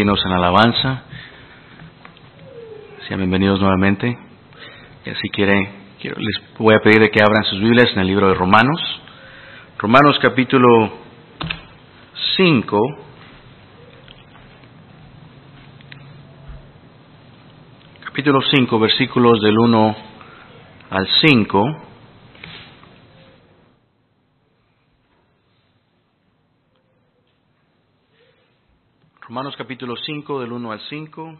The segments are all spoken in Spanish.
en alabanza. Sean bienvenidos nuevamente. Y si quiere, les voy a pedir que abran sus Biblias en el libro de Romanos. Romanos capítulo 5. Capítulo 5, versículos del 1 al 5. Romanos capítulo 5 del 1 al 5.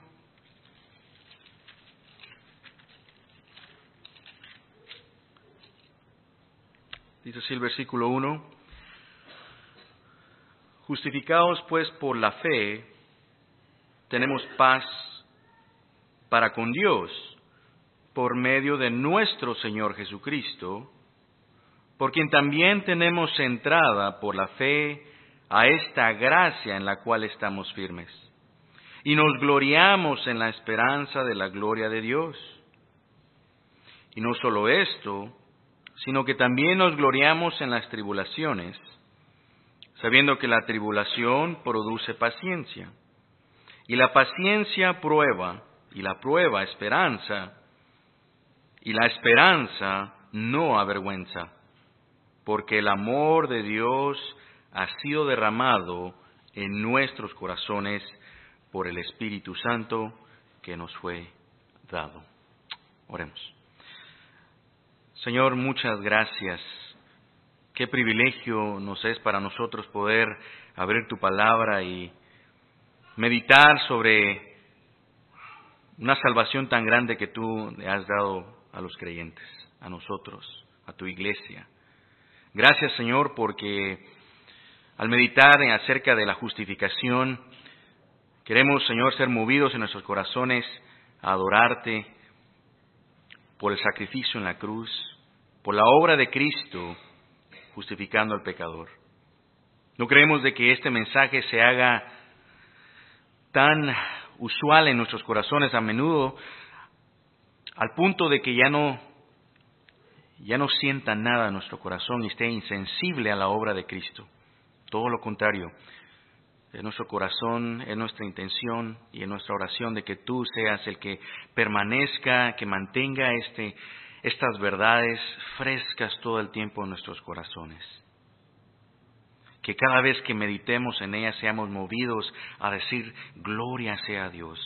Dice así el versículo 1. Justificados pues por la fe, tenemos paz para con Dios por medio de nuestro Señor Jesucristo, por quien también tenemos entrada por la fe a esta gracia en la cual estamos firmes. Y nos gloriamos en la esperanza de la gloria de Dios. Y no solo esto, sino que también nos gloriamos en las tribulaciones, sabiendo que la tribulación produce paciencia. Y la paciencia prueba, y la prueba esperanza, y la esperanza no avergüenza, porque el amor de Dios ha sido derramado en nuestros corazones por el Espíritu Santo que nos fue dado. Oremos. Señor, muchas gracias. Qué privilegio nos es para nosotros poder abrir tu palabra y meditar sobre una salvación tan grande que tú has dado a los creyentes, a nosotros, a tu iglesia. Gracias, Señor, porque al meditar en acerca de la justificación, queremos, Señor, ser movidos en nuestros corazones a adorarte por el sacrificio en la cruz, por la obra de Cristo justificando al pecador. No creemos de que este mensaje se haga tan usual en nuestros corazones a menudo al punto de que ya no ya no sienta nada en nuestro corazón y esté insensible a la obra de Cristo. Todo lo contrario, es nuestro corazón, es nuestra intención y es nuestra oración de que tú seas el que permanezca, que mantenga este, estas verdades frescas todo el tiempo en nuestros corazones. Que cada vez que meditemos en ellas seamos movidos a decir, gloria sea Dios,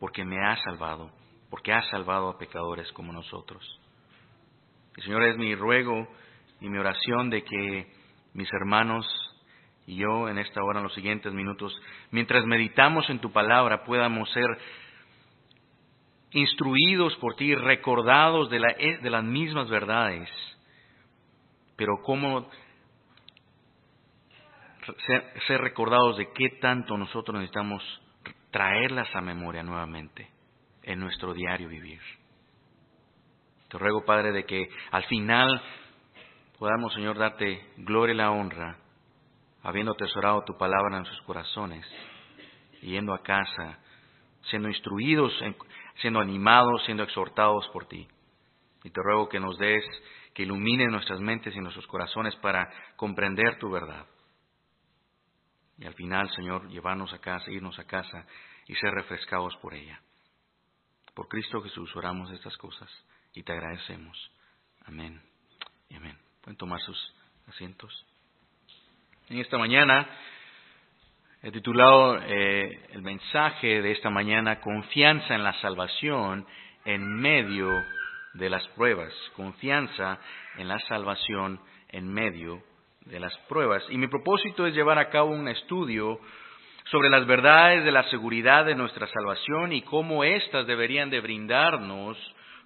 porque me ha salvado, porque ha salvado a pecadores como nosotros. Y Señor, es mi ruego y mi oración de que mis hermanos y yo en esta hora, en los siguientes minutos, mientras meditamos en tu palabra, podamos ser instruidos por ti, recordados de, de las mismas verdades, pero cómo ser, ser recordados de qué tanto nosotros necesitamos traerlas a memoria nuevamente en nuestro diario vivir. Te ruego, Padre, de que al final podamos, Señor, darte gloria y la honra, habiendo atesorado tu palabra en sus corazones, yendo a casa, siendo instruidos, siendo animados, siendo exhortados por ti. Y te ruego que nos des, que ilumine nuestras mentes y nuestros corazones para comprender tu verdad. Y al final, Señor, llevarnos a casa, irnos a casa y ser refrescados por ella. Por Cristo Jesús oramos estas cosas y te agradecemos. Amén y amén. Pueden tomar sus asientos. En esta mañana he titulado eh, el mensaje de esta mañana Confianza en la salvación en medio de las pruebas. Confianza en la salvación en medio de las pruebas. Y mi propósito es llevar a cabo un estudio sobre las verdades de la seguridad de nuestra salvación y cómo éstas deberían de brindarnos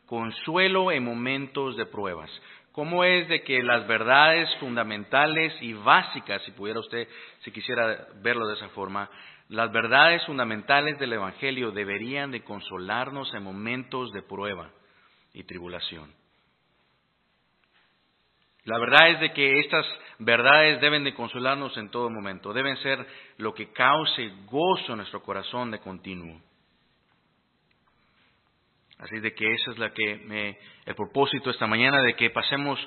consuelo en momentos de pruebas. ¿Cómo es de que las verdades fundamentales y básicas, si pudiera usted, si quisiera verlo de esa forma, las verdades fundamentales del Evangelio deberían de consolarnos en momentos de prueba y tribulación? La verdad es de que estas verdades deben de consolarnos en todo momento, deben ser lo que cause gozo en nuestro corazón de continuo. Así de que esa es la que me, el propósito esta mañana, de que pasemos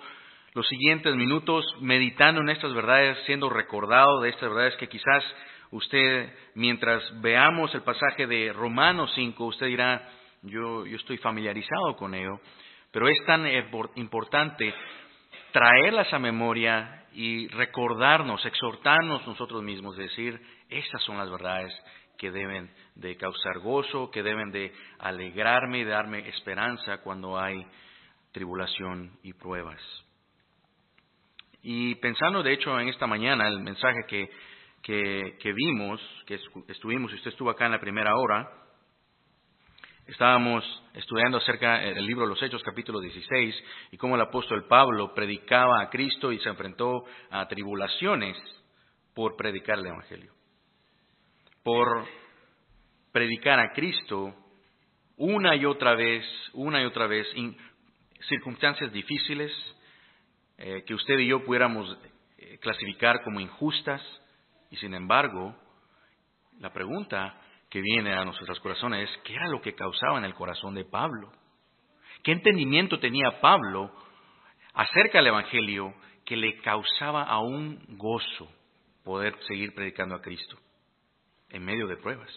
los siguientes minutos meditando en estas verdades, siendo recordado de estas verdades que quizás usted, mientras veamos el pasaje de Romanos 5, usted dirá, yo, yo estoy familiarizado con ello, pero es tan importante traerlas a memoria y recordarnos, exhortarnos nosotros mismos, decir, estas son las verdades que deben de causar gozo, que deben de alegrarme y darme esperanza cuando hay tribulación y pruebas. Y pensando, de hecho, en esta mañana, el mensaje que, que, vimos, que estuvimos, y usted estuvo acá en la primera hora, estábamos estudiando acerca del libro de los Hechos, capítulo 16, y cómo el apóstol Pablo predicaba a Cristo y se enfrentó a tribulaciones por predicar el Evangelio. Por predicar a Cristo una y otra vez, una y otra vez, en circunstancias difíciles, eh, que usted y yo pudiéramos eh, clasificar como injustas, y sin embargo, la pregunta que viene a nuestros corazones es, ¿qué era lo que causaba en el corazón de Pablo? ¿Qué entendimiento tenía Pablo acerca del Evangelio que le causaba aún gozo poder seguir predicando a Cristo en medio de pruebas?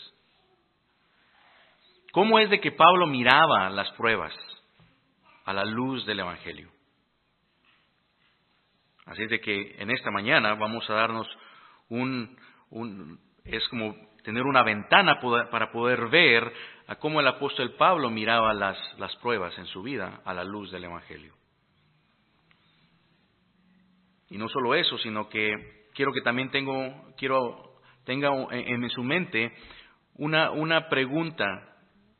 ¿Cómo es de que Pablo miraba las pruebas a la luz del Evangelio? Así es de que en esta mañana vamos a darnos un, es como tener una ventana para poder ver a cómo el apóstol Pablo miraba las, las pruebas en su vida a la luz del Evangelio. Y no solo eso, sino que quiero que también tengo, quiero, tenga en, su mente una, una pregunta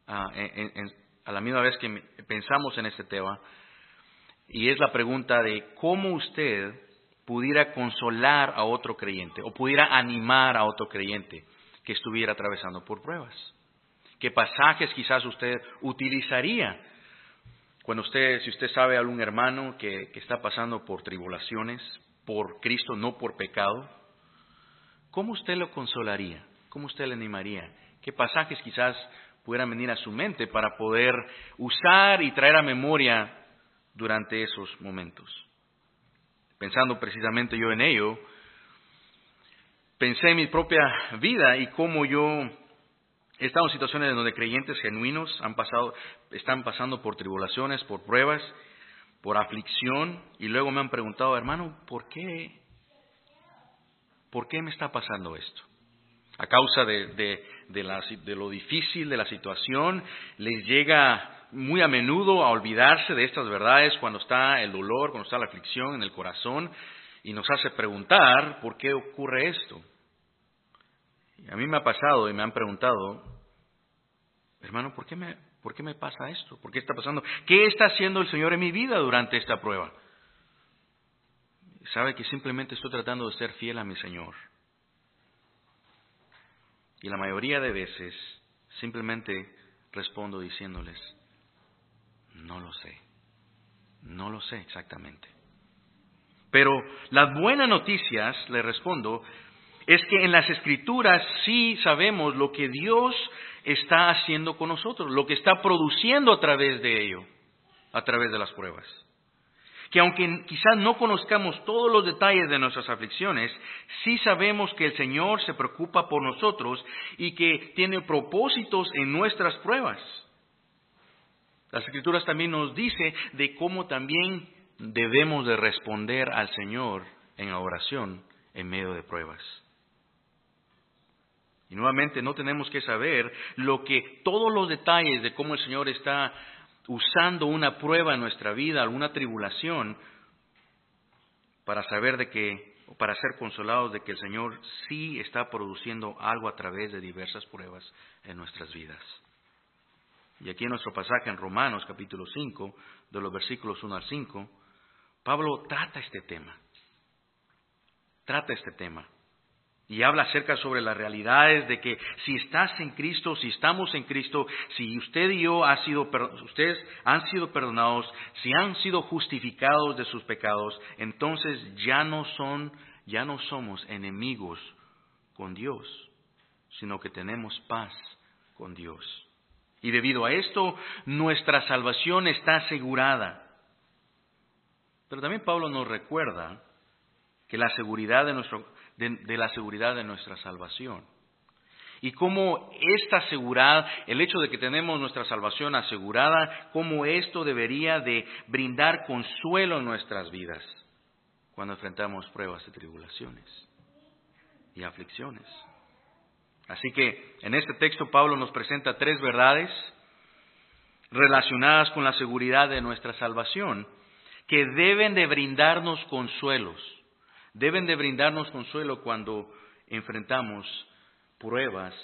ah, a la misma vez que pensamos en este tema, y es la pregunta de cómo usted pudiera consolar a otro creyente o pudiera animar a otro creyente que estuviera atravesando por pruebas. ¿Qué pasajes quizás usted utilizaría cuando usted, si usted sabe a algún hermano que, que está pasando por tribulaciones, por Cristo, no por pecado? ¿Cómo usted lo consolaría? ¿Cómo usted le animaría? ¿Qué pasajes quizás pudieran venir a su mente para poder usar y traer a memoria durante esos momentos. Pensando precisamente yo en ello, pensé en mi propia vida y cómo yo he estado en situaciones donde creyentes genuinos han pasado, están pasando por tribulaciones, por pruebas, por aflicción, y luego me han preguntado, hermano, ¿por qué? ¿Por qué me está pasando esto? A causa de, lo difícil de la situación, les llega muy a menudo a olvidarse de estas verdades cuando está el dolor, cuando está la aflicción en el corazón y nos hace preguntar por qué ocurre esto. A mí me ha pasado y me han preguntado, hermano, ¿por qué me, por qué me pasa esto? ¿Por qué está pasando? ¿Qué está haciendo el Señor en mi vida durante esta prueba? Sabe que simplemente estoy tratando de ser fiel a mi Señor. Y la mayoría de veces simplemente respondo diciéndoles, no lo sé. No lo sé exactamente. Pero las buenas noticias, le respondo, es que en las escrituras sí sabemos lo que Dios está haciendo con nosotros, lo que está produciendo a través de ello, a través de las pruebas. Que aunque quizás no conozcamos todos los detalles de nuestras aflicciones, sí sabemos que el Señor se preocupa por nosotros y que tiene propósitos en nuestras pruebas. Las escrituras también nos dice de cómo también debemos de responder al Señor en oración en medio de pruebas. Y nuevamente no tenemos que saber lo que todos los detalles de cómo el Señor está usando una prueba en nuestra vida, alguna tribulación, para saber de que, para ser consolados de que el Señor sí está produciendo algo a través de diversas pruebas en nuestras vidas. Y aquí en nuestro pasaje en Romanos capítulo 5, de los versículos 1 al 5, Pablo trata este tema. Trata este tema. Y habla acerca sobre las realidades de que si estás en Cristo, si estamos en Cristo, si usted y yo ha sido, ustedes han sido perdonados, si han sido justificados de sus pecados, entonces ya no son, ya no somos enemigos con Dios, sino que tenemos paz con Dios. Y debido a esto, nuestra salvación está asegurada. Pero también Pablo nos recuerda que la seguridad de, nuestro, de, la seguridad de nuestra salvación. y cómo esta seguridad, el hecho de que tenemos nuestra salvación asegurada, cómo esto debería de brindar consuelo en nuestras vidas cuando enfrentamos pruebas y tribulaciones y aflicciones. Así que en este texto Pablo nos presenta tres verdades relacionadas con la seguridad de nuestra salvación que deben de brindarnos consuelos, deben de brindarnos consuelo cuando enfrentamos pruebas,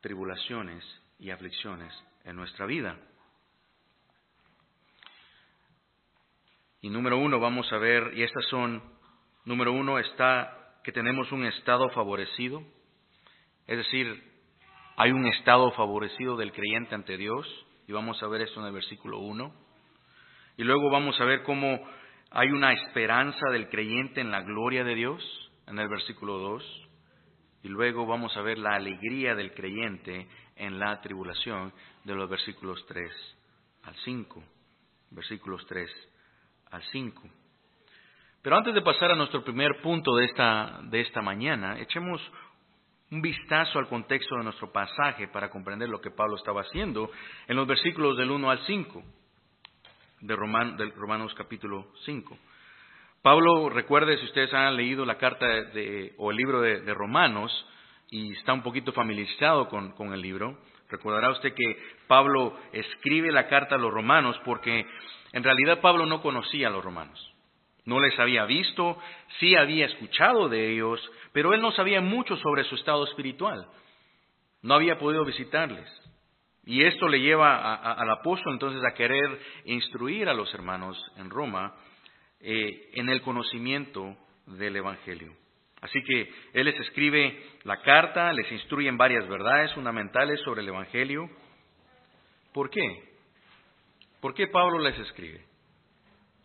tribulaciones y aflicciones en nuestra vida. Y número uno, vamos a ver, y estas son, número uno está que tenemos un estado favorecido, es decir, hay un estado favorecido del creyente ante Dios, y vamos a ver esto en el versículo uno. Y luego vamos a ver cómo hay una esperanza del creyente en la gloria de Dios, en el versículo 2. Y luego vamos a ver la alegría del creyente en la tribulación de los versículos 3 al 5. Versículos 3 al 5. Pero antes de pasar a nuestro primer punto de esta, de esta mañana, echemos un vistazo al contexto de nuestro pasaje para comprender lo que Pablo estaba haciendo en los versículos del 1 al 5 de, Romanos capítulo 5. Pablo, recuerde, si ustedes han leído la carta de, o el libro de, Romanos y está un poquito familiarizado con, con el libro, recordará usted que Pablo escribe la carta a los romanos porque en realidad Pablo no conocía a los romanos. No les había visto, sí había escuchado de ellos, pero él no sabía mucho sobre su estado espiritual. No había podido visitarles. Y esto le lleva al apóstol entonces a querer instruir a los hermanos en Roma eh, en el conocimiento del Evangelio. Así que Él les escribe la carta, les instruye en varias verdades fundamentales sobre el Evangelio. ¿Por qué? ¿Por qué Pablo les escribe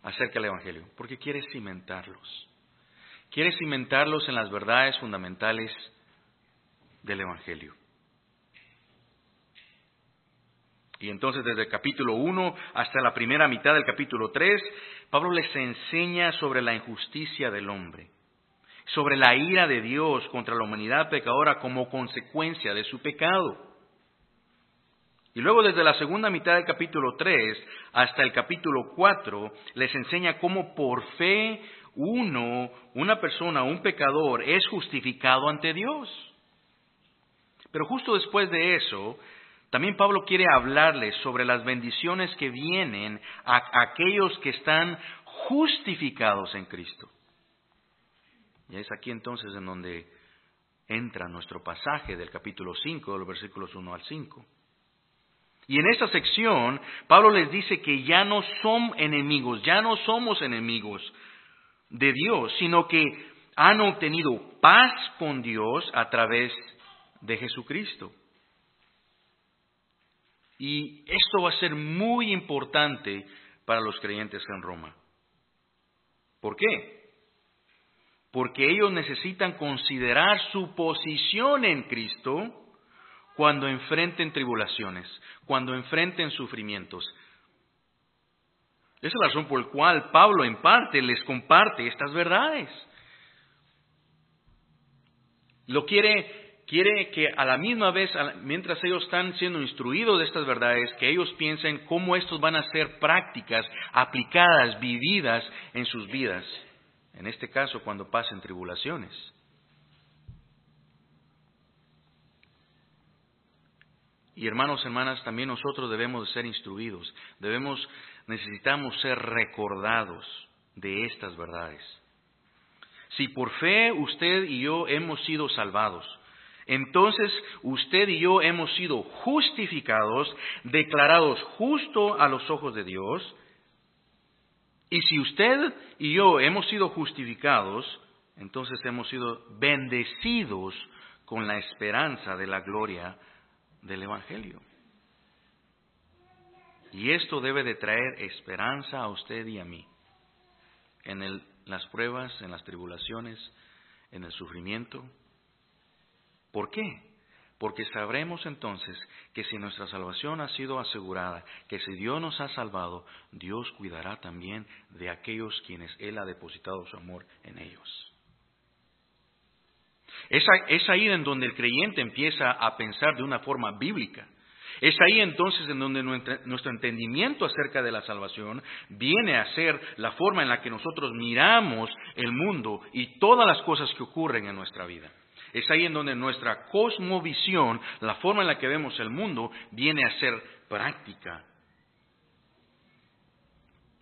acerca del Evangelio? Porque quiere cimentarlos. Quiere cimentarlos en las verdades fundamentales del Evangelio. Y entonces desde el capítulo 1 hasta la primera mitad del capítulo 3, Pablo les enseña sobre la injusticia del hombre, sobre la ira de Dios contra la humanidad pecadora como consecuencia de su pecado. Y luego desde la segunda mitad del capítulo 3 hasta el capítulo 4 les enseña cómo por fe uno, una persona, un pecador, es justificado ante Dios. Pero justo después de eso, también Pablo quiere hablarles sobre las bendiciones que vienen a aquellos que están justificados en Cristo. Y es aquí entonces en donde entra nuestro pasaje del capítulo 5, de los versículos 1 al 5. Y en esta sección, Pablo les dice que ya no son enemigos, ya no somos enemigos de Dios, sino que han obtenido paz con Dios a través de Jesucristo. Y esto va a ser muy importante para los creyentes en Roma. ¿Por qué? Porque ellos necesitan considerar su posición en Cristo cuando enfrenten tribulaciones, cuando enfrenten sufrimientos. Esa es la razón por la cual Pablo en parte les comparte estas verdades. Lo quiere quiere que a la misma vez, mientras ellos están siendo instruidos de estas verdades, que ellos piensen cómo estos van a ser prácticas, aplicadas, vividas en sus vidas. En este caso, cuando pasen tribulaciones. Y hermanos, hermanas, también nosotros debemos de ser instruidos, debemos, necesitamos ser recordados de estas verdades. Si por fe usted y yo hemos sido salvados, entonces usted y yo hemos sido justificados, declarados justo a los ojos de Dios. Y si usted y yo hemos sido justificados, entonces hemos sido bendecidos con la esperanza de la gloria del Evangelio. Y esto debe de traer esperanza a usted y a mí en las pruebas, en las tribulaciones, en el sufrimiento, ¿Por qué? Porque sabremos entonces que si nuestra salvación ha sido asegurada, que si Dios nos ha salvado, Dios cuidará también de aquellos quienes Él ha depositado su amor en ellos. Es, ahí en donde el creyente empieza a pensar de una forma bíblica. Es ahí entonces en donde nuestro entendimiento acerca de la salvación viene a ser la forma en la que nosotros miramos el mundo y todas las cosas que ocurren en nuestra vida. Es ahí en donde nuestra cosmovisión, la forma en la que vemos el mundo, viene a ser práctica.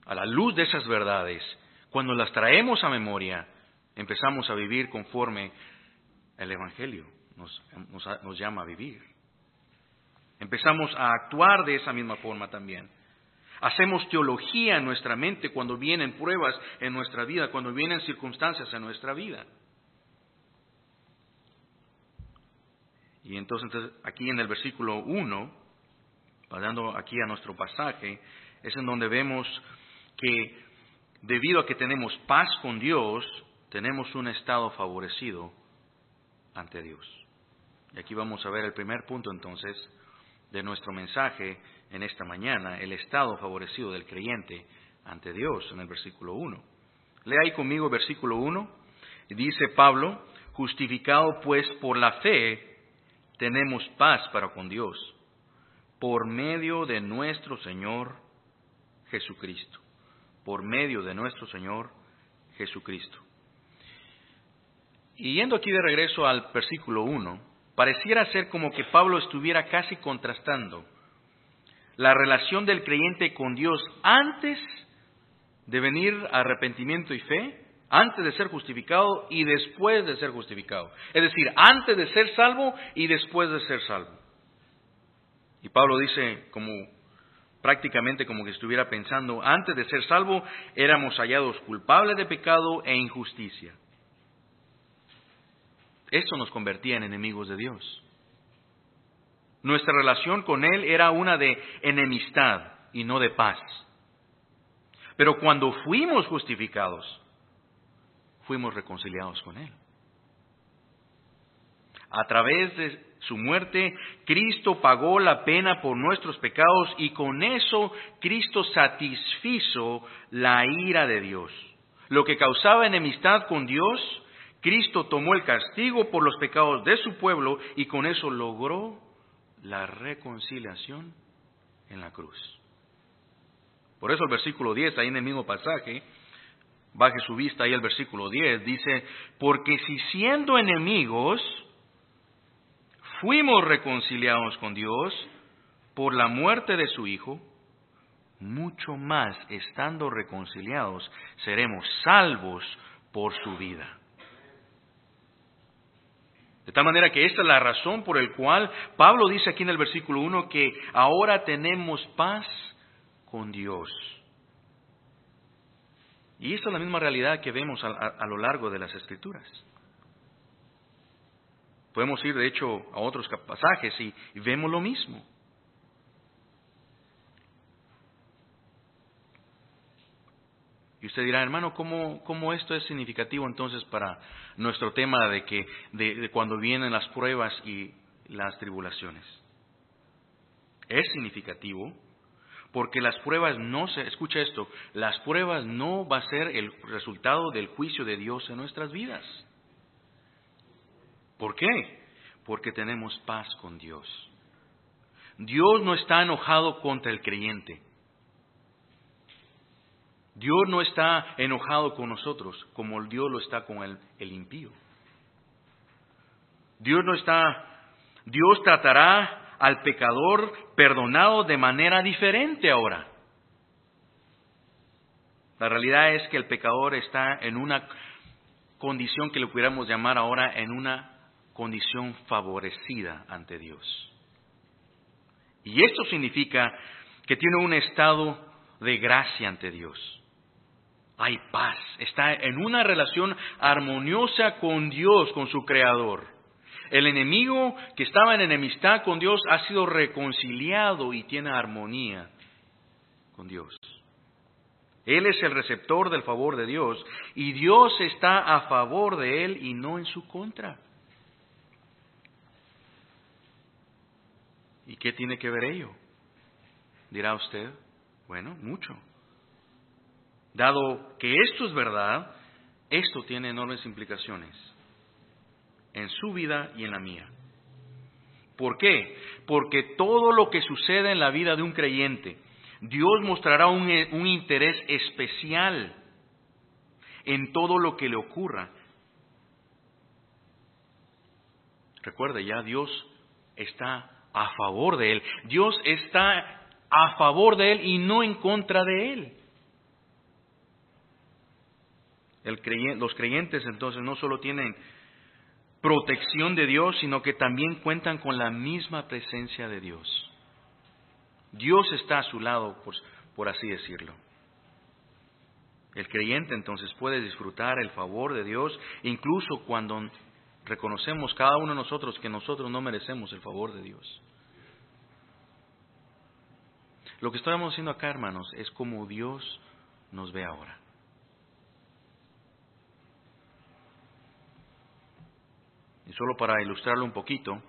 A la luz de esas verdades, cuando las traemos a memoria, empezamos a vivir conforme el Evangelio nos, nos, llama a vivir. Empezamos a actuar de esa misma forma también. Hacemos teología en nuestra mente cuando vienen pruebas en nuestra vida, cuando vienen circunstancias en nuestra vida. Y entonces aquí en el versículo 1, pasando aquí a nuestro pasaje, es en donde vemos que debido a que tenemos paz con Dios, tenemos un estado favorecido ante Dios. Y aquí vamos a ver el primer punto entonces de nuestro mensaje en esta mañana, el estado favorecido del creyente ante Dios en el versículo 1. Lea ahí conmigo versículo 1. Dice Pablo, justificado pues por la fe, tenemos paz para con Dios, por medio de nuestro Señor Jesucristo, por medio de nuestro Señor Jesucristo. Y yendo aquí de regreso al versículo 1, pareciera ser como que Pablo estuviera casi contrastando la relación del creyente con Dios antes de venir a arrepentimiento y fe, antes de ser justificado y después de ser justificado. Es decir, antes de ser salvo y después de ser salvo. Y Pablo dice como prácticamente como que estuviera pensando, antes de ser salvo éramos hallados culpables de pecado e injusticia. Eso nos convertía en enemigos de Dios. Nuestra relación con Él era una de enemistad y no de paz. Pero cuando fuimos justificados, fuimos reconciliados con Él. A través de su muerte, Cristo pagó la pena por nuestros pecados y con eso Cristo satisfizo la ira de Dios. Lo que causaba enemistad con Dios, Cristo tomó el castigo por los pecados de su pueblo y con eso logró la reconciliación en la cruz. Por eso el versículo 10, ahí en el mismo pasaje, baje su vista ahí el versículo 10, dice, porque si siendo enemigos fuimos reconciliados con Dios por la muerte de su Hijo, mucho más estando reconciliados seremos salvos por su vida. De tal manera que esta es la razón por la cual Pablo dice aquí en el versículo 1 que ahora tenemos paz con Dios. Y esta es la misma realidad que vemos a, lo largo de las escrituras. Podemos ir, de hecho, a otros pasajes y vemos lo mismo. Y usted dirá, hermano, ¿cómo, ¿cómo, esto es significativo entonces para nuestro tema de que de, cuando vienen las pruebas y las tribulaciones? Es significativo porque las pruebas no se, escucha esto, las pruebas no va a ser el resultado del juicio de Dios en nuestras vidas. ¿Por qué? Porque tenemos paz con Dios. Dios no está enojado contra el creyente. Dios no está enojado con nosotros como Dios lo está con el, el impío. Dios no está, Dios tratará al pecador perdonado de manera diferente ahora. La realidad es que el pecador está en una condición que le pudiéramos llamar ahora en una condición favorecida ante Dios. Y esto significa que tiene un estado de gracia ante Dios hay paz, está en una relación armoniosa con Dios, con su Creador. El enemigo que estaba en enemistad con Dios ha sido reconciliado y tiene armonía con Dios. Él es el receptor del favor de Dios y Dios está a favor de él y no en su contra. ¿Y qué tiene que ver ello? Dirá usted, bueno, mucho. Dado que esto es verdad, esto tiene enormes implicaciones. En su vida y en la mía. ¿Por qué? Porque todo lo que sucede en la vida de un creyente, Dios mostrará un, un interés especial en todo lo que le ocurra. Recuerde, ya Dios está a favor de él. Dios está a favor de él y no en contra de él. los creyentes entonces no solo tienen protección de Dios, sino que también cuentan con la misma presencia de Dios. Dios está a su lado, por, así decirlo. El creyente entonces puede disfrutar el favor de Dios incluso cuando reconocemos cada uno de nosotros que nosotros no merecemos el favor de Dios. Lo que estamos haciendo acá, hermanos, es como Dios nos ve ahora. Y solo para ilustrarlo un poquito,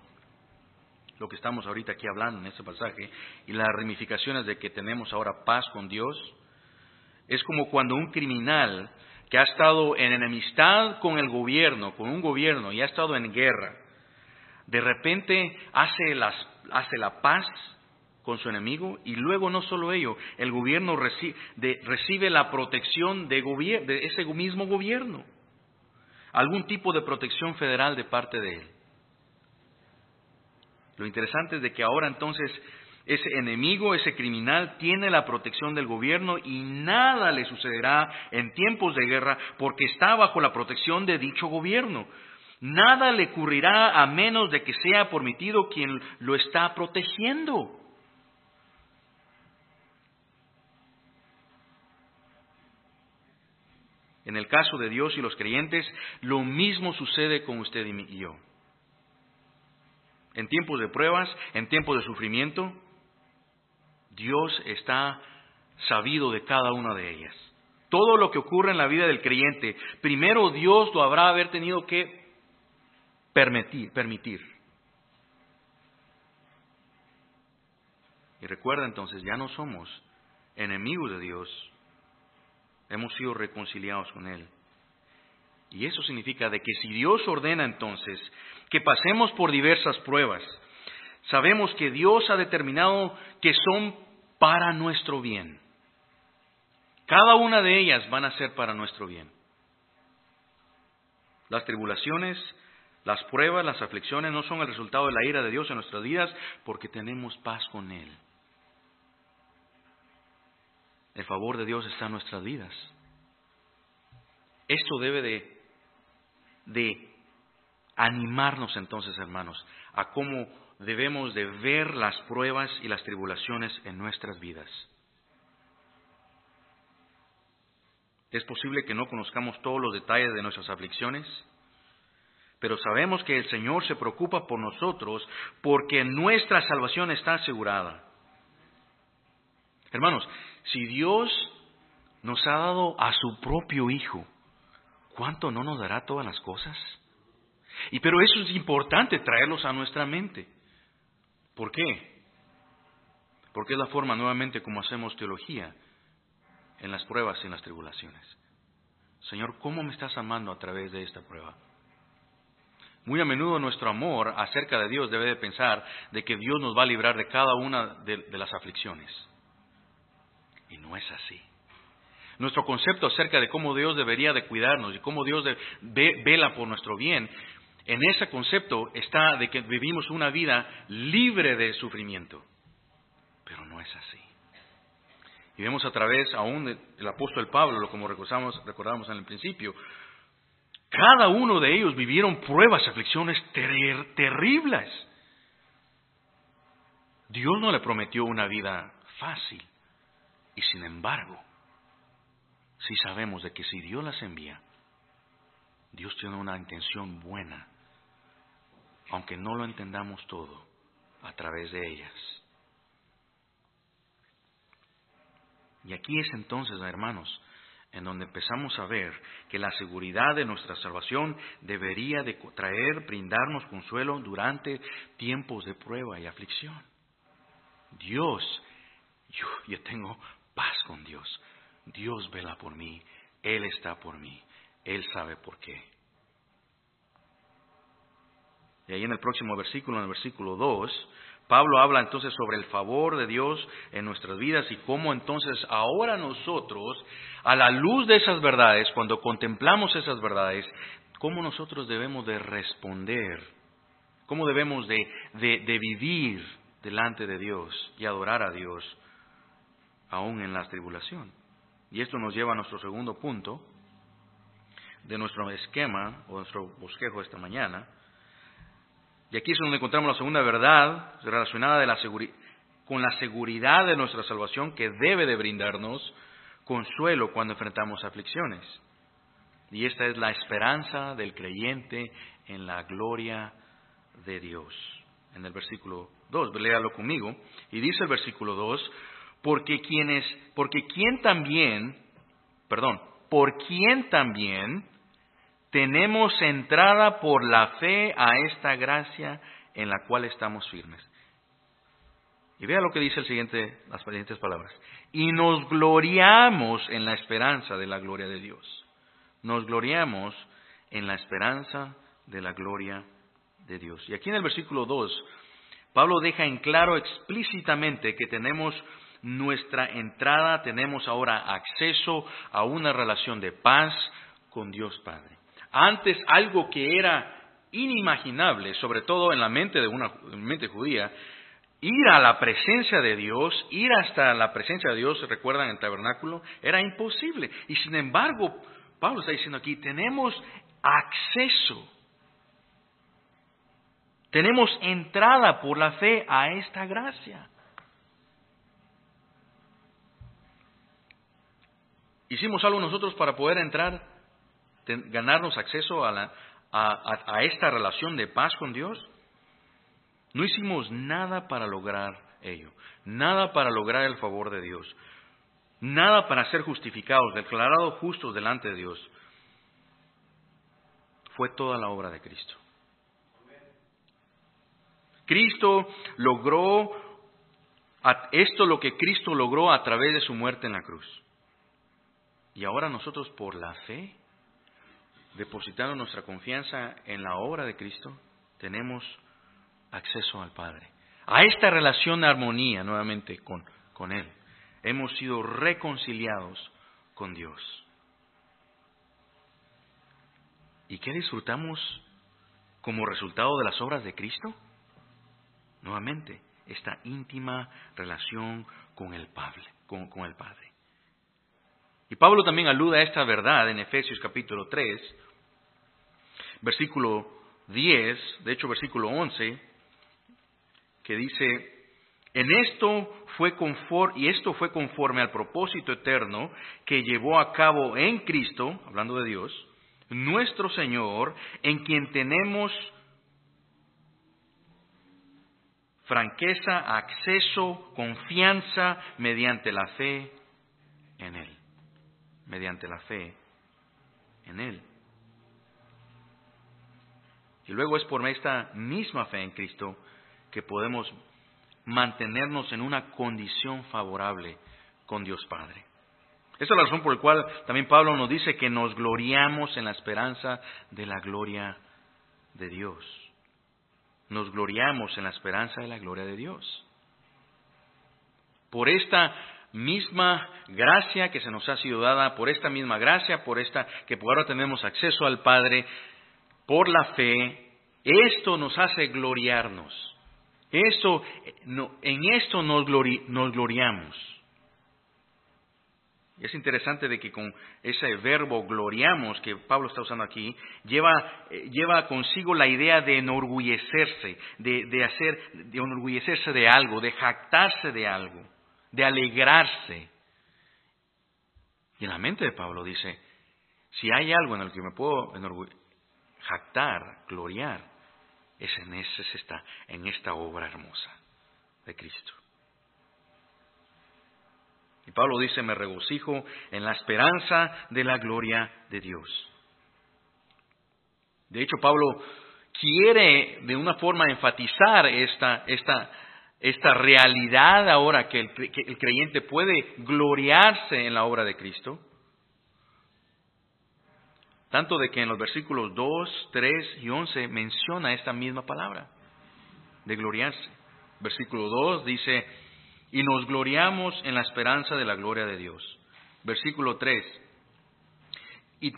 lo que estamos ahorita aquí hablando en este pasaje y las ramificaciones de que tenemos ahora paz con Dios, es como cuando un criminal que ha estado en enemistad con el gobierno, con un gobierno y ha estado en guerra, de repente hace, las, hace la paz con su enemigo y luego no solo ello, el gobierno recibe, recibe la protección de, de ese mismo gobierno, algún tipo de protección federal de parte de él. Lo interesante es de que ahora entonces ese enemigo, ese criminal, tiene la protección del gobierno y nada le sucederá en tiempos de guerra porque está bajo la protección de dicho gobierno. Nada le ocurrirá a menos de que sea permitido quien lo está protegiendo. En el caso de Dios y los creyentes, lo mismo sucede con usted y yo. En tiempos de pruebas, en tiempos de sufrimiento, Dios está sabido de cada una de ellas. Todo lo que ocurre en la vida del creyente, primero Dios lo habrá haber tenido que permitir. permitir. Y recuerda entonces, ya no somos enemigos de Dios, hemos sido reconciliados con Él. Y eso significa de que si Dios ordena entonces que pasemos por diversas pruebas, sabemos que Dios ha determinado que son para nuestro bien. Cada una de ellas van a ser para nuestro bien. Las tribulaciones, las pruebas, las aflicciones no son el resultado de la ira de Dios en nuestras vidas porque tenemos paz con Él. El favor de Dios está en nuestras vidas. Esto debe de, animarnos entonces, hermanos, a cómo debemos de ver las pruebas y las tribulaciones en nuestras vidas. Es posible que no conozcamos todos los detalles de nuestras aflicciones, pero sabemos que el Señor se preocupa por nosotros porque nuestra salvación está asegurada. Hermanos, si Dios nos ha dado a su propio Hijo, ¿cuánto no nos dará todas las cosas? Y pero eso es importante traerlos a nuestra mente. ¿Por qué? Porque es la forma nuevamente como hacemos teología en las pruebas y en las tribulaciones. Señor, ¿cómo me estás amando a través de esta prueba? Muy a menudo nuestro amor acerca de Dios debe de pensar de que Dios nos va a librar de cada una de, las aflicciones. Y no es así. Nuestro concepto acerca de cómo Dios debería de cuidarnos y cómo Dios vela por nuestro bien en ese concepto está de que vivimos una vida libre de sufrimiento. Pero no es así. Y vemos a través aún del apóstol Pablo, como recordamos, recordamos en el principio, cada uno de ellos vivieron pruebas, aflicciones terribles. Dios no le prometió una vida fácil. Y sin embargo, si sabemos de que si Dios las envía, Dios tiene una intención buena aunque no lo entendamos todo, a través de ellas. Y aquí es entonces, hermanos, en donde empezamos a ver que la seguridad de nuestra salvación debería de traer, brindarnos consuelo durante tiempos de prueba y aflicción. Dios, yo, yo tengo paz con Dios. Dios vela por mí, Él está por mí, Él sabe por qué. Y ahí en el próximo versículo, en el versículo 2, Pablo habla entonces sobre el favor de Dios en nuestras vidas y cómo entonces ahora nosotros, a la luz de esas verdades, cuando contemplamos esas verdades, cómo nosotros debemos de responder, cómo debemos de, de, vivir delante de Dios y adorar a Dios aún en la tribulación. Y esto nos lleva a nuestro segundo punto de nuestro esquema o nuestro bosquejo esta mañana. Y aquí es donde encontramos la segunda verdad relacionada con la seguridad de nuestra salvación que debe de brindarnos consuelo cuando enfrentamos aflicciones. Y esta es la esperanza del creyente en la gloria de Dios. En el versículo 2, léalo conmigo. Y dice el versículo 2, porque quienes, porque quien también, perdón, por quien también tenemos entrada por la fe a esta gracia en la cual estamos firmes. Y vea lo que dice el siguiente, las siguientes palabras. Y nos gloriamos en la esperanza de la gloria de Dios. Nos gloriamos en la esperanza de la gloria de Dios. Y aquí en el versículo 2, Pablo deja en claro explícitamente que tenemos nuestra entrada, tenemos ahora acceso a una relación de paz con Dios Padre. Antes algo que era inimaginable, sobre todo en la mente de una mente judía, ir a la presencia de Dios, ir hasta la presencia de Dios, recuerdan el tabernáculo, era imposible. Y sin embargo, Pablo está diciendo aquí, tenemos acceso, tenemos entrada por la fe a esta gracia. ¿Hicimos algo nosotros para poder entrar, ganarnos acceso a, a esta relación de paz con Dios? No hicimos nada para lograr ello, nada para lograr el favor de Dios, nada para ser justificados, declarados justos delante de Dios. Fue toda la obra de Cristo. Cristo logró esto lo que Cristo logró a través de su muerte en la cruz. Y ahora nosotros por la fe, depositando nuestra confianza en la obra de Cristo, tenemos acceso al Padre. A esta relación de armonía nuevamente con, con Él. Hemos sido reconciliados con Dios. ¿Y qué disfrutamos como resultado de las obras de Cristo? Nuevamente, esta íntima relación con el Padre. con el Padre. Y Pablo también alude a esta verdad en Efesios capítulo 3, versículo 10, de hecho versículo 11, que dice, en esto fue conforme, y esto fue conforme al propósito eterno que llevó a cabo en Cristo, hablando de Dios, nuestro Señor, en quien tenemos franqueza, acceso, confianza mediante la fe en Él mediante la fe en Él. Y luego es por esta misma fe en Cristo que podemos mantenernos en una condición favorable con Dios Padre. Esa es la razón por la cual también Pablo nos dice que nos gloriamos en la esperanza de la gloria de Dios. Nos gloriamos en la esperanza de la gloria de Dios. Por esta misma gracia que se nos ha sido dada, por esta misma gracia, por esta que por ahora tenemos acceso al Padre, por la fe, esto nos hace gloriarnos. Esto, en esto nos, nos gloriamos. Es interesante de que con ese verbo gloriamos que Pablo está usando aquí, lleva, eh, lleva consigo la idea de enorgullecerse, de, de hacer, de enorgullecerse de algo, de jactarse de algo de alegrarse. Y en la mente de Pablo dice, si hay algo en el que me puedo jactar, gloriar, es en, ese, esta, en esta obra hermosa de Cristo. Y Pablo dice, me regocijo en la esperanza de la gloria de Dios. De hecho, Pablo quiere de una forma enfatizar esta, esta, esta realidad ahora que el, creyente puede gloriarse en la obra de Cristo, Tanto de que en los versículos 2, 3 y 11 menciona esta misma palabra, de gloriarse. Versículo 2 dice, y nos gloriamos en la esperanza de la gloria de Dios. Versículo 3, y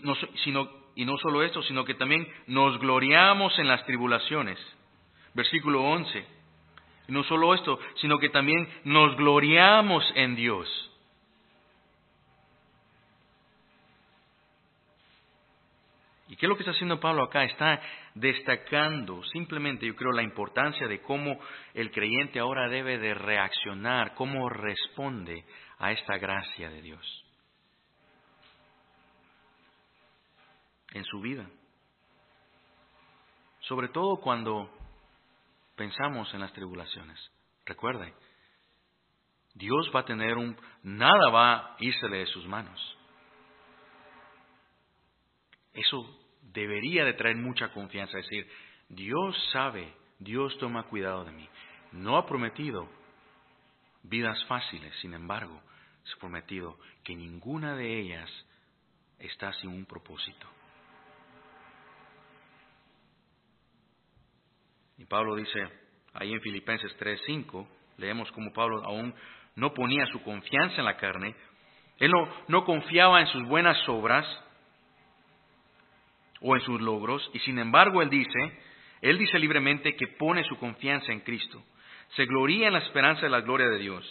no, y no solo esto, sino que también nos gloriamos en las tribulaciones. Versículo 11, y no solo esto, sino que también nos gloriamos en Dios. ¿Y qué es lo que está haciendo Pablo acá? Está destacando simplemente, yo creo, la importancia de cómo el creyente ahora debe de reaccionar, cómo responde a esta gracia de Dios en su vida. Sobre todo cuando pensamos en las tribulaciones. Recuerde, Dios va a tener un... Nada va a írsele de sus manos. Eso debería de traer mucha confianza, decir, Dios sabe, Dios toma cuidado de mí. No ha prometido vidas fáciles, sin embargo, se ha prometido que ninguna de ellas está sin un propósito. Y Pablo dice ahí en Filipenses 3:5, leemos como Pablo aún no ponía su confianza en la carne, él no, no confiaba en sus buenas obras, o en sus logros, y sin embargo él dice, él dice libremente que pone su confianza en Cristo. Se gloría en la esperanza de la gloria de Dios.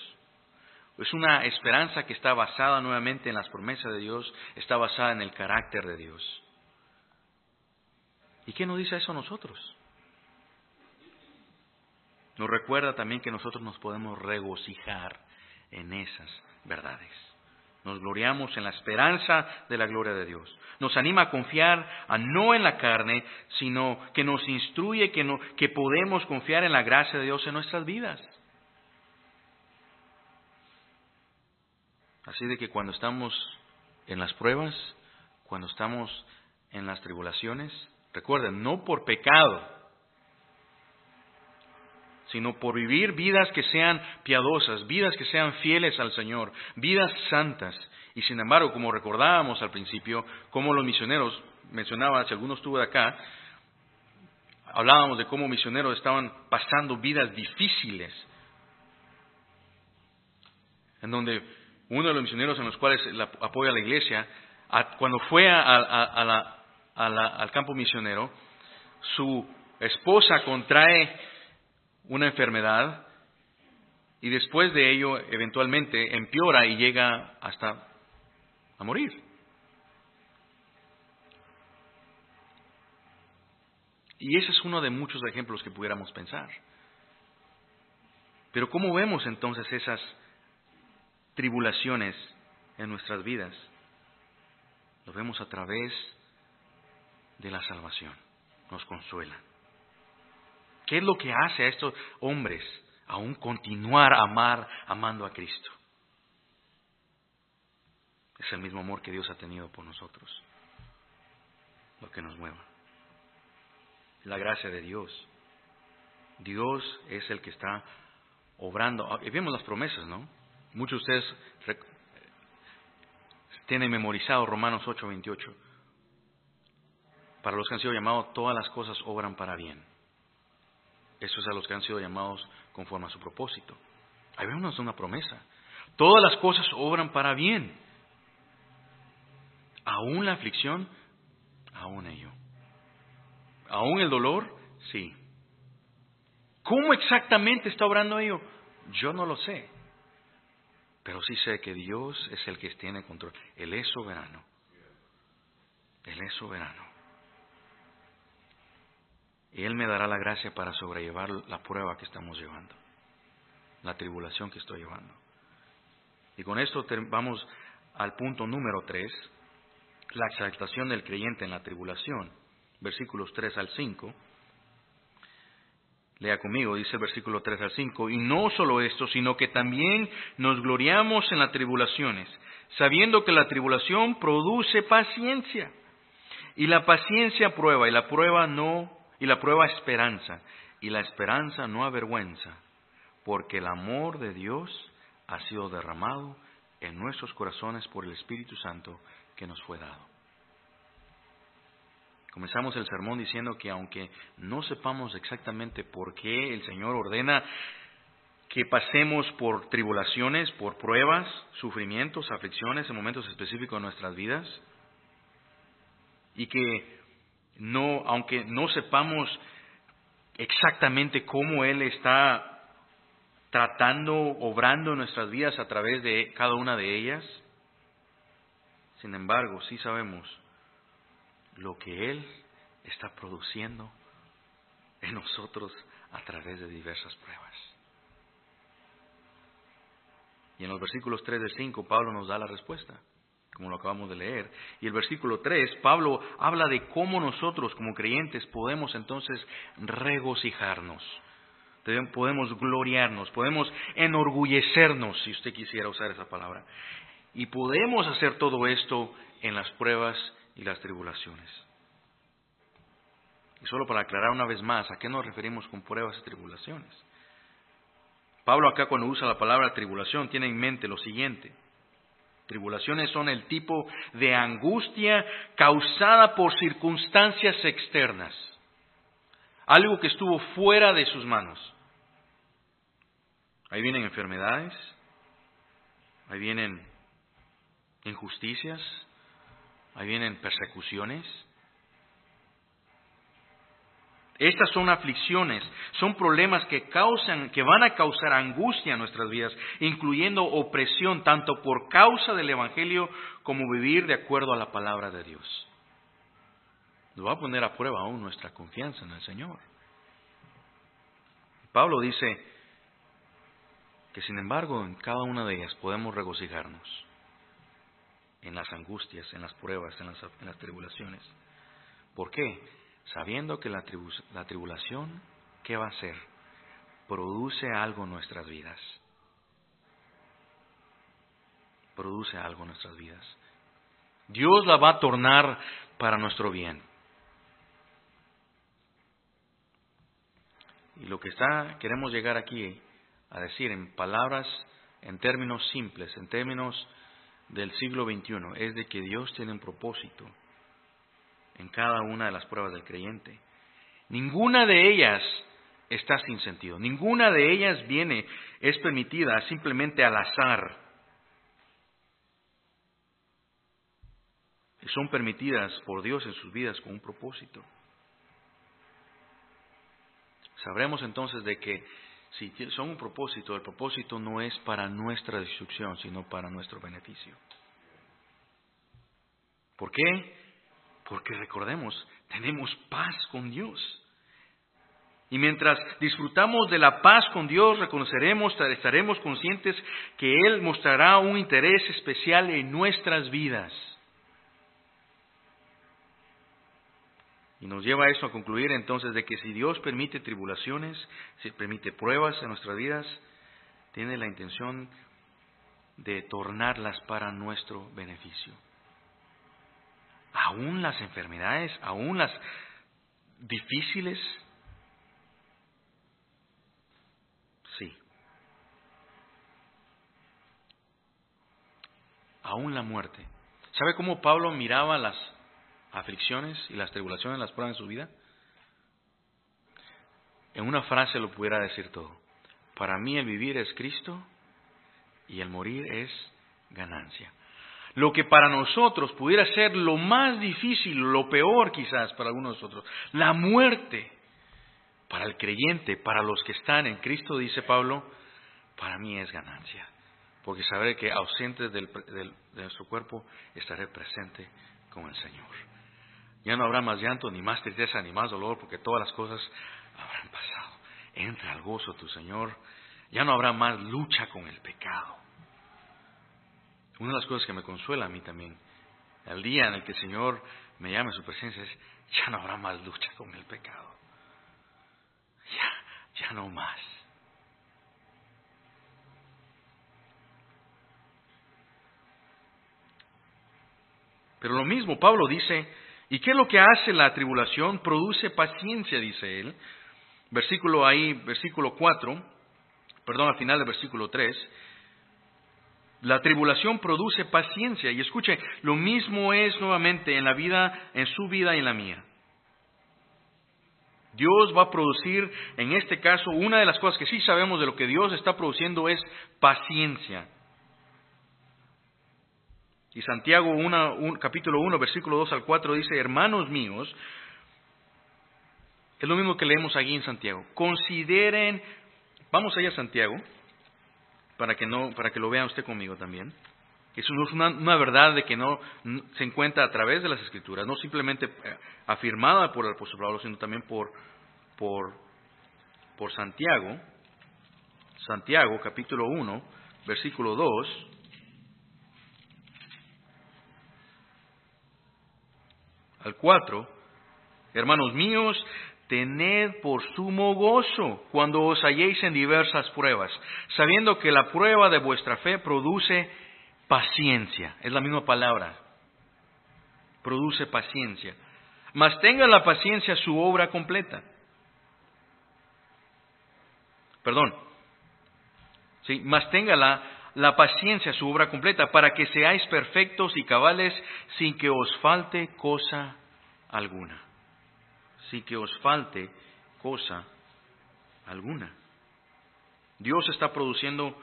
Es una esperanza que está basada nuevamente en las promesas de Dios, está basada en el carácter de Dios. ¿Y qué nos dice eso a nosotros? Nos recuerda también que nosotros nos podemos regocijar en esas verdades. Nos gloriamos en la esperanza de la gloria de Dios. Nos anima a confiar a no en la carne, sino que nos instruye que, no, que podemos confiar en la gracia de Dios en nuestras vidas. Así de que cuando estamos en las pruebas, cuando estamos en las tribulaciones, recuerden, no por pecado, sino por vivir vidas que sean piadosas, vidas que sean fieles al Señor, vidas santas. Y sin embargo, como recordábamos al principio, como los misioneros, mencionaba, si alguno estuvo de acá, hablábamos de cómo misioneros estaban pasando vidas difíciles, en donde uno de los misioneros en los cuales apoya la iglesia, cuando fue al campo misionero, su esposa contrae una enfermedad y después de ello eventualmente empeora y llega hasta a morir. Y ese es uno de muchos ejemplos que pudiéramos pensar. Pero ¿cómo vemos entonces esas tribulaciones en nuestras vidas? Lo vemos a través de la salvación. Nos consuela. ¿Qué es lo que hace a estos hombres aún continuar amar, amando a Cristo? Es el mismo amor que Dios ha tenido por nosotros, lo que nos mueva. La gracia de Dios. Dios es el que está obrando. Y vemos las promesas, ¿no? Muchos de ustedes tienen memorizado Romanos 8:28. Para los que han sido llamados, todas las cosas obran para bien. Eso es a los que han sido llamados conforme a su propósito. Ahí vemos una promesa. Todas las cosas obran para bien. Aún la aflicción, aún ello. Aún el dolor, sí. ¿Cómo exactamente está obrando ello? Yo no lo sé. Pero sí sé que Dios es el que tiene control. Él es soberano. Él es soberano. Y Él me dará la gracia para sobrellevar la prueba que estamos llevando, la tribulación que estoy llevando. Y con esto vamos al punto número tres, la exaltación del creyente en la tribulación, versículos 3 al 5. Lea conmigo, dice el versículo 3 al 5, y no solo esto, sino que también nos gloriamos en las tribulaciones, sabiendo que la tribulación produce paciencia, y la paciencia prueba, y la prueba no y la prueba esperanza, y la esperanza no avergüenza, porque el amor de Dios ha sido derramado en nuestros corazones por el Espíritu Santo que nos fue dado. Comenzamos el sermón diciendo que aunque no sepamos exactamente por qué el Señor ordena que pasemos por tribulaciones, por pruebas, sufrimientos, aflicciones en momentos específicos de nuestras vidas, y que no, aunque no sepamos exactamente cómo Él está tratando, obrando nuestras vidas a través de cada una de ellas, sin embargo, sí sabemos lo que Él está produciendo en nosotros a través de diversas pruebas. Y en los versículos 3 de 5 Pablo nos da la respuesta, como lo acabamos de leer. Y el versículo 3, Pablo habla de cómo nosotros como creyentes podemos entonces regocijarnos, podemos gloriarnos, podemos enorgullecernos, si usted quisiera usar esa palabra. Y podemos hacer todo esto en las pruebas y las tribulaciones. Y solo para aclarar una vez más, ¿a qué nos referimos con pruebas y tribulaciones? Pablo acá cuando usa la palabra tribulación tiene en mente lo siguiente. Tribulaciones son el tipo de angustia causada por circunstancias externas, algo que estuvo fuera de sus manos. Ahí vienen enfermedades, ahí vienen injusticias, ahí vienen persecuciones, estas son aflicciones, son problemas que causan, que van a causar angustia en nuestras vidas, incluyendo opresión tanto por causa del evangelio como vivir de acuerdo a la palabra de Dios. Nos va a poner a prueba aún nuestra confianza en el Señor. Pablo dice que sin embargo en cada una de ellas podemos regocijarnos en las angustias, en las pruebas, en las, en las tribulaciones. ¿Por qué? Sabiendo que la, tribulación, ¿qué va a hacer? Produce algo en nuestras vidas. Produce algo en nuestras vidas. Dios la va a tornar para nuestro bien. Y lo que está, queremos llegar aquí a decir en palabras, en términos simples, en términos del siglo XXI, es de que Dios tiene un propósito en cada una de las pruebas del creyente. Ninguna de ellas está sin sentido. Ninguna de ellas viene, es permitida simplemente al azar. Son permitidas por Dios en sus vidas con un propósito. Sabremos entonces de que si son un propósito, el propósito no es para nuestra destrucción, sino para nuestro beneficio. ¿Por qué? Porque recordemos, tenemos paz con Dios. Y mientras disfrutamos de la paz con Dios, reconoceremos, estaremos conscientes que Él mostrará un interés especial en nuestras vidas. Y nos lleva a eso a concluir entonces de que si Dios permite tribulaciones, si permite pruebas en nuestras vidas, tiene la intención de tornarlas para nuestro beneficio aún las enfermedades, aún las difíciles. Sí. Aún la muerte. ¿Sabe cómo Pablo miraba las aflicciones y las tribulaciones, las pruebas en su vida? En una frase lo pudiera decir todo. Para mí el vivir es Cristo y el morir es ganancia. Lo que para nosotros pudiera ser lo más difícil, lo peor quizás para algunos de nosotros, la muerte, para el creyente, para los que están en Cristo, dice Pablo, para mí es ganancia. Porque sabré que ausente de nuestro cuerpo estaré presente con el Señor. Ya no habrá más llanto, ni más tristeza, ni más dolor, porque todas las cosas habrán pasado. Entra al gozo tu Señor. Ya no habrá más lucha con el pecado. Una de las cosas que me consuela a mí también, el día en el que el Señor me llame a su presencia, es, ya no habrá más lucha con el pecado. Ya, ya no más. Pero lo mismo Pablo dice, ¿y qué es lo que hace la tribulación? Produce paciencia, dice él. Versículo ahí, versículo 4, perdón, al final del versículo 3, la tribulación produce paciencia. Y escuche, lo mismo es nuevamente en la vida, en su vida y en la mía. Dios va a producir, en este caso, una de las cosas que sí sabemos de lo que Dios está produciendo es paciencia. Y Santiago 1, capítulo 1, versículo 2 al 4 dice, hermanos míos, es lo mismo que leemos aquí en Santiago, consideren, vamos allá a Santiago, para que, no, para que lo vea usted conmigo también. Eso no es una, verdad de que no se encuentra a través de las Escrituras, no simplemente eh, afirmada por el apóstol Pablo, sino también por, por, por Santiago. Santiago, capítulo 1, versículo 2. Al 4, hermanos míos, tened por sumo gozo cuando os halléis en diversas pruebas, sabiendo que la prueba de vuestra fe produce paciencia, es la misma palabra, produce paciencia. Mas tenga la paciencia su obra completa. Perdón. Sí, mas tenga la, la paciencia su obra completa para que seáis perfectos y cabales sin que os falte cosa alguna. Sin que os falte cosa alguna. Dios está produciendo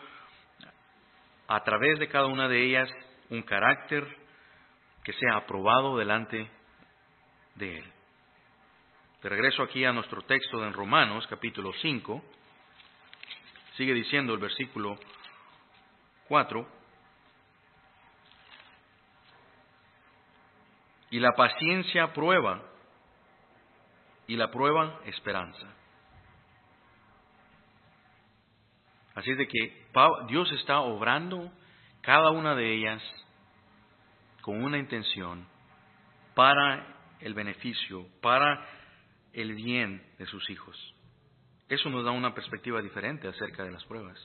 a través de cada una de ellas un carácter que sea aprobado delante de Él. De regreso aquí a nuestro texto en Romanos capítulo 5, sigue diciendo el versículo 4, y la paciencia prueba, y la prueba esperanza. Así de que Dios está obrando cada una de ellas con una intención para el beneficio, para el bien de sus hijos. Eso nos da una perspectiva diferente acerca de las pruebas.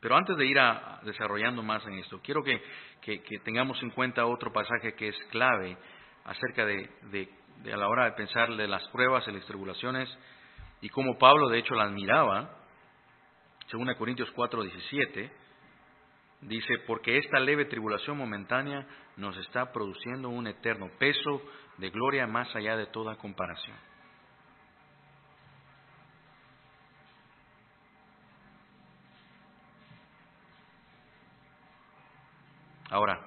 Pero antes de ir a, desarrollando más en esto, quiero que, tengamos en cuenta otro pasaje que es clave acerca de, a la hora de pensar las pruebas y las tribulaciones y como Pablo de hecho la admiraba, según Corintios 4, 17, dice, porque esta leve tribulación momentánea nos está produciendo un eterno peso de gloria más allá de toda comparación. Ahora,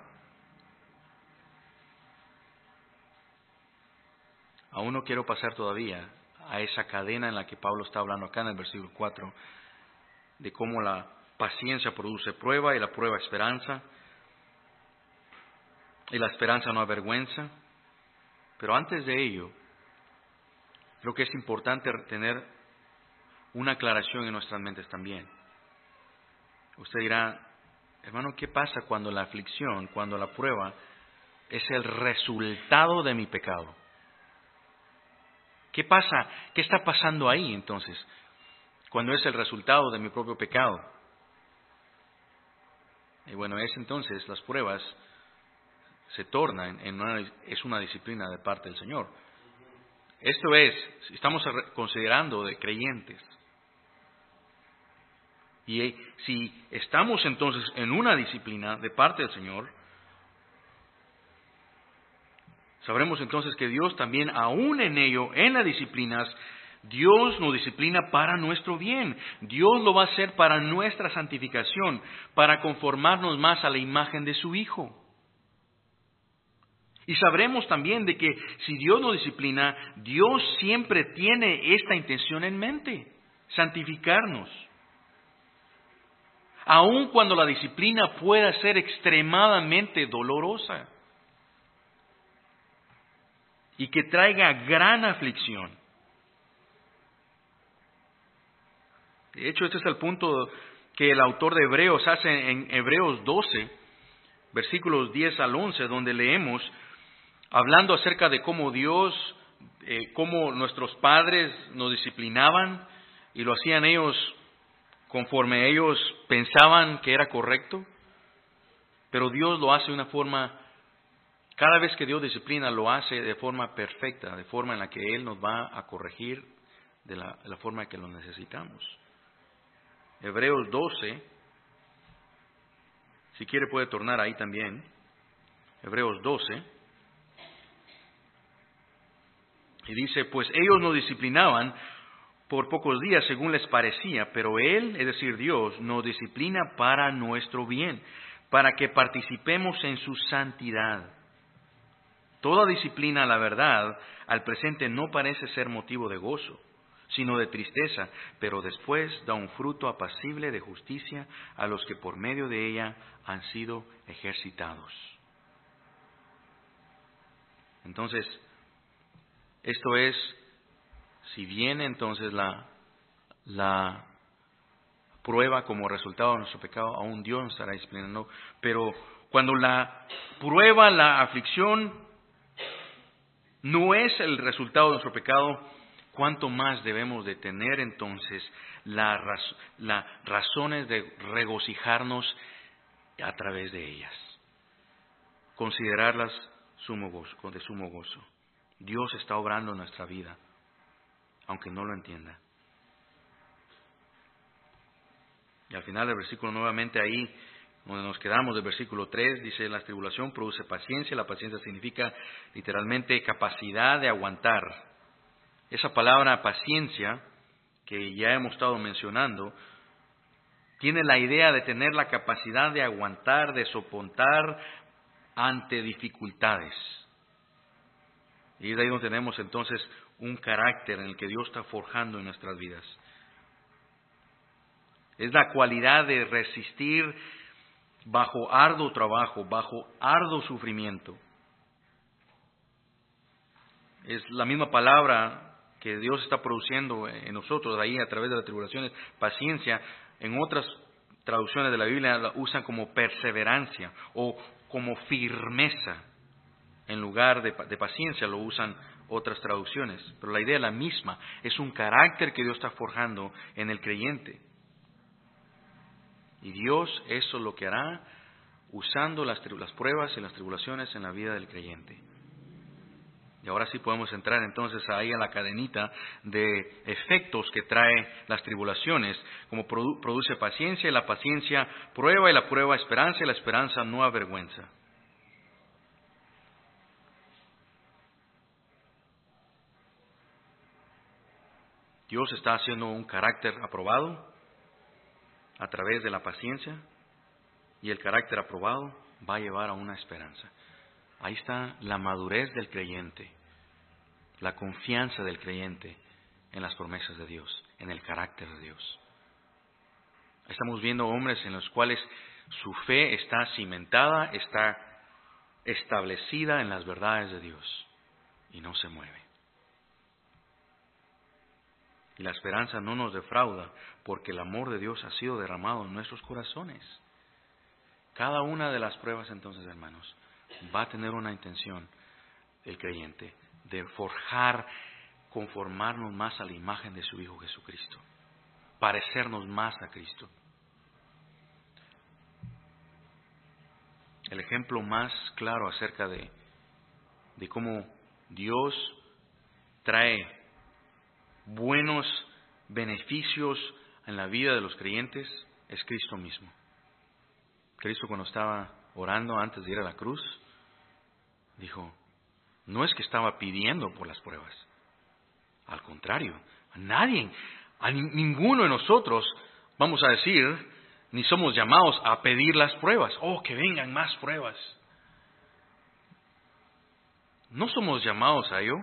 aún no quiero pasar todavía a esa cadena en la que Pablo está hablando acá en el versículo 4, de cómo la paciencia produce prueba y la prueba esperanza, y la esperanza no avergüenza. Pero antes de ello, creo que es importante tener una aclaración en nuestras mentes también. Usted dirá, hermano, ¿qué pasa cuando la aflicción, cuando la prueba es el resultado de mi pecado? ¿Qué pasa? ¿Qué está pasando ahí entonces? Cuando es el resultado de mi propio pecado. Y bueno, es entonces las pruebas se tornan en una, es una disciplina de parte del Señor. Esto es, estamos considerando de creyentes. Y si estamos entonces en una disciplina de parte del Señor, Sabremos entonces que Dios también, aún en ello, en las disciplinas, Dios nos disciplina para nuestro bien. Dios lo va a hacer para nuestra santificación, para conformarnos más a la imagen de su Hijo. Y sabremos también de que si Dios nos disciplina, Dios siempre tiene esta intención en mente, santificarnos. Aun cuando la disciplina pueda ser extremadamente dolorosa y que traiga gran aflicción. De hecho, este es el punto que el autor de Hebreos hace en Hebreos 12, versículos 10 al 11, donde leemos, hablando acerca de cómo Dios, eh, cómo nuestros padres nos disciplinaban y lo hacían ellos conforme ellos pensaban que era correcto, pero Dios lo hace de una forma cada vez que Dios disciplina lo hace de forma perfecta, de forma en la que Él nos va a corregir de la, forma que lo necesitamos. Hebreos 12, si quiere puede tornar ahí también. Hebreos 12. Y dice, pues ellos nos disciplinaban por pocos días según les parecía, pero Él, es decir, Dios, nos disciplina para nuestro bien, para que participemos en su santidad. Toda disciplina, la verdad, al presente no parece ser motivo de gozo, sino de tristeza, pero después da un fruto apacible de justicia a los que por medio de ella han sido ejercitados. Entonces, esto es, si viene entonces la, la prueba como resultado de nuestro pecado, aún Dios nos estará disciplinando, pero cuando la prueba, la aflicción, no es el resultado de nuestro pecado, ¿cuánto más debemos de tener entonces las razones de regocijarnos a través de ellas? Considerarlas sumo de sumo gozo. Dios está obrando en nuestra vida, aunque no lo entienda. Y al final del versículo nuevamente ahí, donde nos quedamos del versículo 3, dice, la tribulación produce paciencia, la paciencia significa literalmente capacidad de aguantar. Esa palabra paciencia, que ya hemos estado mencionando, tiene la idea de tener la capacidad de aguantar, de soportar ante dificultades. Y es ahí donde tenemos entonces un carácter en el que Dios está forjando en nuestras vidas. Es la cualidad de resistir bajo arduo trabajo, bajo arduo sufrimiento. Es la misma palabra que Dios está produciendo en nosotros ahí a través de las tribulaciones, paciencia. En otras traducciones de la Biblia la usan como perseverancia o como firmeza. En lugar de, paciencia lo usan otras traducciones, pero la idea es la misma, es un carácter que Dios está forjando en el creyente. Y Dios eso lo que hará usando las, las pruebas y las tribulaciones en la vida del creyente. Y ahora sí podemos entrar entonces ahí a la cadenita de efectos que trae las tribulaciones, como produce paciencia y la paciencia prueba y la prueba esperanza y la esperanza no avergüenza. Dios está haciendo un carácter aprobado a través de la paciencia y el carácter aprobado va a llevar a una esperanza. Ahí está la madurez del creyente, la confianza del creyente en las promesas de Dios, en el carácter de Dios. Estamos viendo hombres en los cuales su fe está cimentada, está establecida en las verdades de Dios y no se mueve. Y la esperanza no nos defrauda porque el amor de Dios ha sido derramado en nuestros corazones. Cada una de las pruebas entonces, hermanos, va a tener una intención el creyente de forjar, conformarnos más a la imagen de su Hijo Jesucristo, parecernos más a Cristo. El ejemplo más claro acerca de, de cómo Dios trae buenos beneficios en la vida de los creyentes es Cristo mismo. Cristo cuando estaba orando antes de ir a la cruz, dijo, no es que estaba pidiendo por las pruebas, al contrario, a nadie, a ninguno de nosotros, vamos a decir, ni somos llamados a pedir las pruebas, oh, que vengan más pruebas. No somos llamados a ello,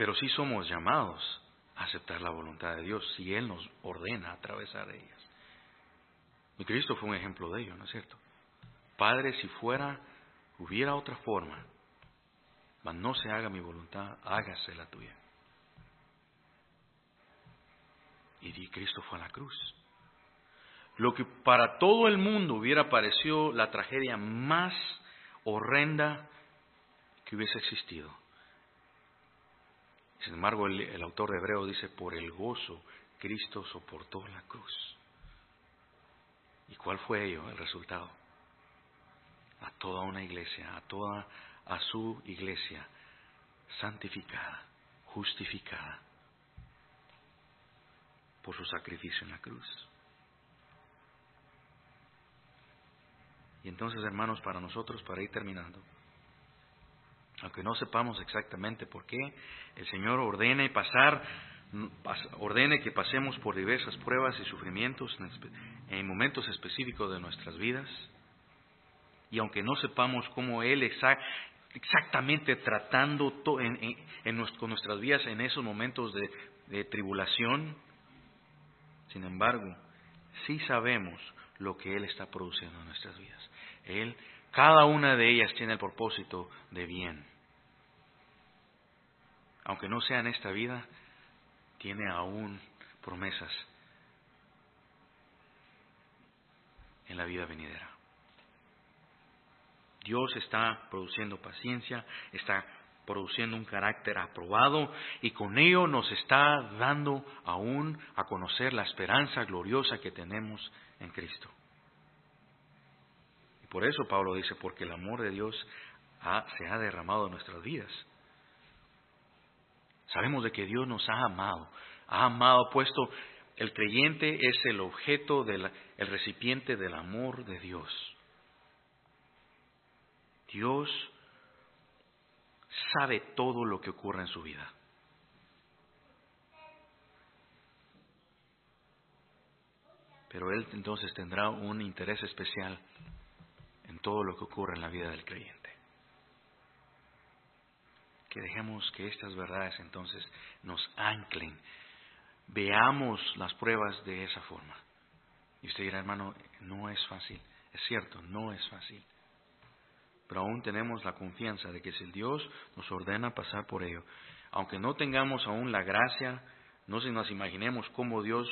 pero sí somos llamados a aceptar la voluntad de Dios si Él nos ordena atravesar ellas. Y Cristo fue un ejemplo de ello, ¿no es cierto? Padre, si fuera, hubiera otra forma, mas no se haga mi voluntad, hágase la tuya. Y di, Cristo fue a la cruz. Lo que para todo el mundo hubiera parecido la tragedia más horrenda que hubiese existido. Sin embargo, el, autor de Hebreo dice, por el gozo, Cristo soportó la cruz. ¿Y cuál fue ello, el resultado? A toda una iglesia, a toda a su iglesia santificada, justificada por su sacrificio en la cruz. Y entonces, hermanos, para nosotros, para ir terminando, aunque no sepamos exactamente por qué, el Señor ordene pasar, ordene que pasemos por diversas pruebas y sufrimientos en momentos específicos de nuestras vidas. Y aunque no sepamos cómo Él exactamente tratando con nuestras vidas en esos momentos de, de tribulación, sin embargo, sí sabemos lo que Él está produciendo en nuestras vidas. Él, cada una de ellas tiene el propósito de bien aunque no sea en esta vida, tiene aún promesas en la vida venidera. Dios está produciendo paciencia, está produciendo un carácter aprobado y con ello nos está dando aún a conocer la esperanza gloriosa que tenemos en Cristo. Por eso Pablo dice, porque el amor de Dios se ha derramado en nuestras vidas. Sabemos de que Dios nos ha amado, ha amado, puesto el creyente es el objeto, del, el recipiente del amor de Dios. Dios sabe todo lo que ocurre en su vida. Pero Él entonces tendrá un interés especial en todo lo que ocurre en la vida del creyente que dejemos que estas verdades entonces nos anclen. Veamos las pruebas de esa forma. Y usted dirá, hermano, no es fácil. Es cierto, no es fácil. Pero aún tenemos la confianza de que si Dios nos ordena pasar por ello, aunque no tengamos aún la gracia, no se nos imaginemos cómo Dios,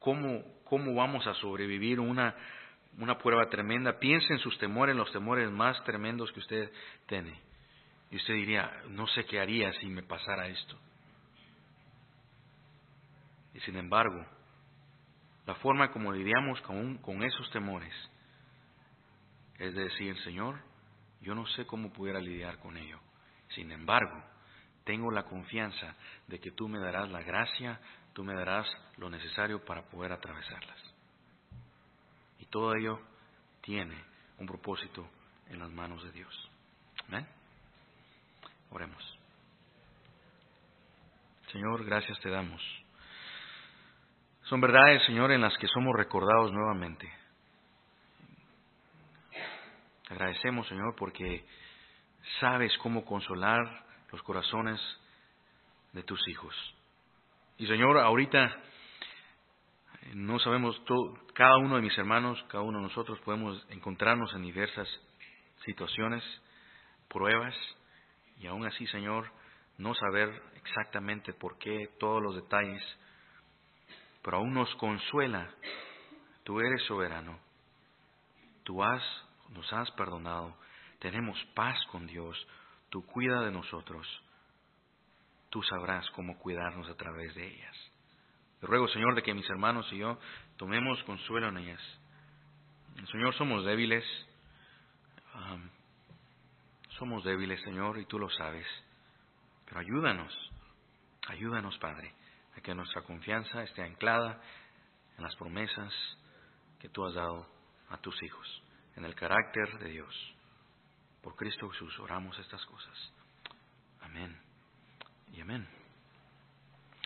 cómo, cómo vamos a sobrevivir una, una prueba tremenda. Piense en sus temores, en los temores más tremendos que usted tiene. Y usted diría, no sé qué haría si me pasara esto. Y sin embargo, la forma como lidiamos con, con esos temores es decir, Señor, yo no sé cómo pudiera lidiar con ello. Sin embargo, tengo la confianza de que tú me darás la gracia, tú me darás lo necesario para poder atravesarlas. Todo ello tiene un propósito en las manos de Dios. Amén. Oremos. Señor, gracias te damos. Son verdades, Señor, en las que somos recordados nuevamente. agradecemos, Señor, porque sabes cómo consolar los corazones de tus hijos. Y, Señor, ahorita no sabemos, todo, cada uno de mis hermanos, cada uno de nosotros podemos encontrarnos en diversas situaciones, pruebas, y aún así, Señor, no saber exactamente por qué, todos los detalles, pero aún nos consuela. Tú eres soberano. Tú has, nos has perdonado. Tenemos paz con Dios. Tú cuida de nosotros. Tú sabrás cómo cuidarnos a través de ellas. Te ruego, Señor, de que mis hermanos y yo tomemos consuelo en ellas. Señor, somos débiles. Somos débiles, Señor, y tú lo sabes. Pero ayúdanos, ayúdanos, Padre, a que nuestra confianza esté anclada en las promesas que tú has dado a tus hijos, en el carácter de Dios. Por Cristo Jesús oramos estas cosas. Amén y amén.